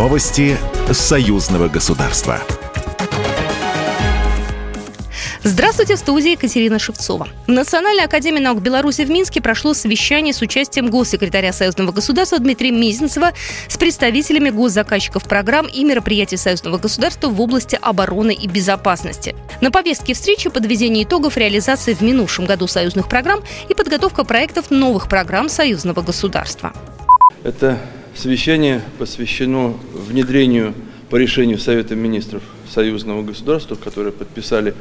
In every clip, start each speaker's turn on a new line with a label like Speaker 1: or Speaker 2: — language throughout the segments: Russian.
Speaker 1: Новости союзного государства.
Speaker 2: Здравствуйте, в студии Екатерина Шевцова. В Национальной академии наук Беларуси в Минске прошло совещание с участием госсекретаря Союзного государства Дмитрия Мизинцева с представителями госзаказчиков программ и мероприятий Союзного государства в области обороны и безопасности. На повестке встречи подведение итогов реализации в минувшем году союзных программ и подготовка проектов новых программ Союзного государства.
Speaker 3: Это совещание посвящено внедрению по решению Совета министров союзного государства, которое подписали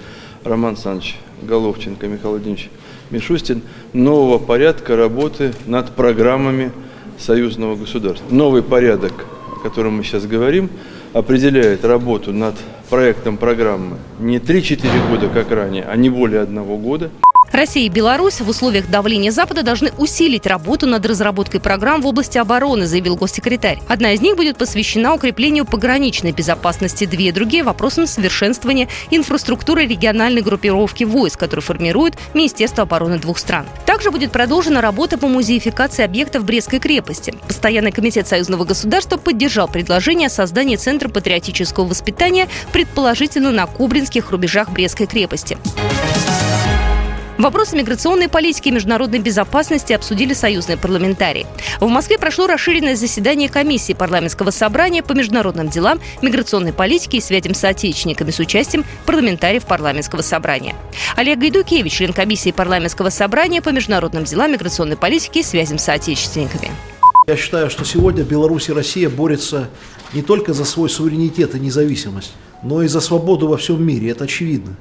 Speaker 3: Роман Александрович Головченко, Михаил Владимирович Мишустин, нового порядка работы над программами союзного государства. Новый порядок, о котором мы сейчас говорим, определяет работу над проектом программы не 3-4 года, как ранее, а не более одного года –
Speaker 2: Россия и Беларусь в условиях давления Запада должны усилить работу над разработкой программ в области обороны, заявил госсекретарь. Одна из них будет посвящена укреплению пограничной безопасности, две другие – вопросам совершенствования инфраструктуры региональной группировки войск, которую формирует Министерство обороны двух стран. Также будет продолжена работа по музеификации объектов Брестской крепости. Постоянный комитет союзного государства поддержал предложение о создании Центра патриотического воспитания, предположительно на Кубринских рубежах Брестской крепости. Вопросы миграционной политики и международной безопасности обсудили союзные парламентарии. В Москве прошло расширенное заседание комиссии парламентского собрания по международным делам, миграционной политике и связям с соотечественниками с участием парламентариев парламентского собрания. Олег Гайдукевич, член комиссии парламентского собрания по международным делам, миграционной политике и связям с соотечественниками.
Speaker 4: Я считаю, что сегодня Беларусь и Россия борются не только за свой суверенитет и независимость, но и за свободу во всем мире. Это очевидно.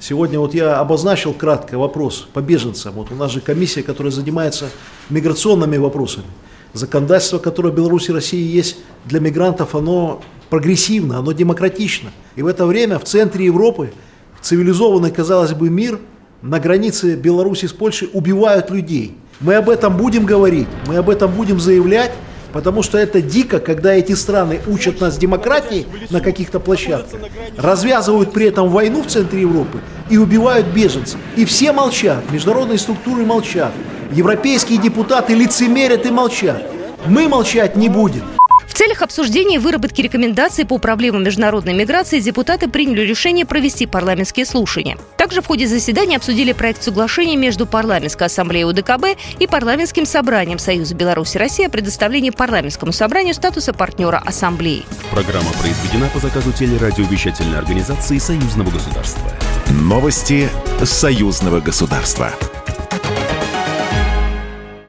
Speaker 4: Сегодня вот я обозначил кратко вопрос по беженцам. Вот у нас же комиссия, которая занимается миграционными вопросами. Законодательство, которое в Беларуси и России есть для мигрантов, оно прогрессивно, оно демократично. И в это время в центре Европы, цивилизованный, казалось бы, мир, на границе Беларуси с Польшей убивают людей. Мы об этом будем говорить, мы об этом будем заявлять, Потому что это дико, когда эти страны учат нас демократии на каких-то площадках, развязывают при этом войну в центре Европы и убивают беженцев. И все молчат, международные структуры молчат, европейские депутаты лицемерят и молчат. Мы молчать не будем
Speaker 2: целях обсуждения и выработки рекомендаций по проблемам международной миграции депутаты приняли решение провести парламентские слушания. Также в ходе заседания обсудили проект соглашения между парламентской ассамблеей УДКБ и парламентским собранием Союза Беларуси России о предоставлении парламентскому собранию статуса партнера ассамблеи.
Speaker 1: Программа произведена по заказу телерадиовещательной организации Союзного государства. Новости Союзного государства.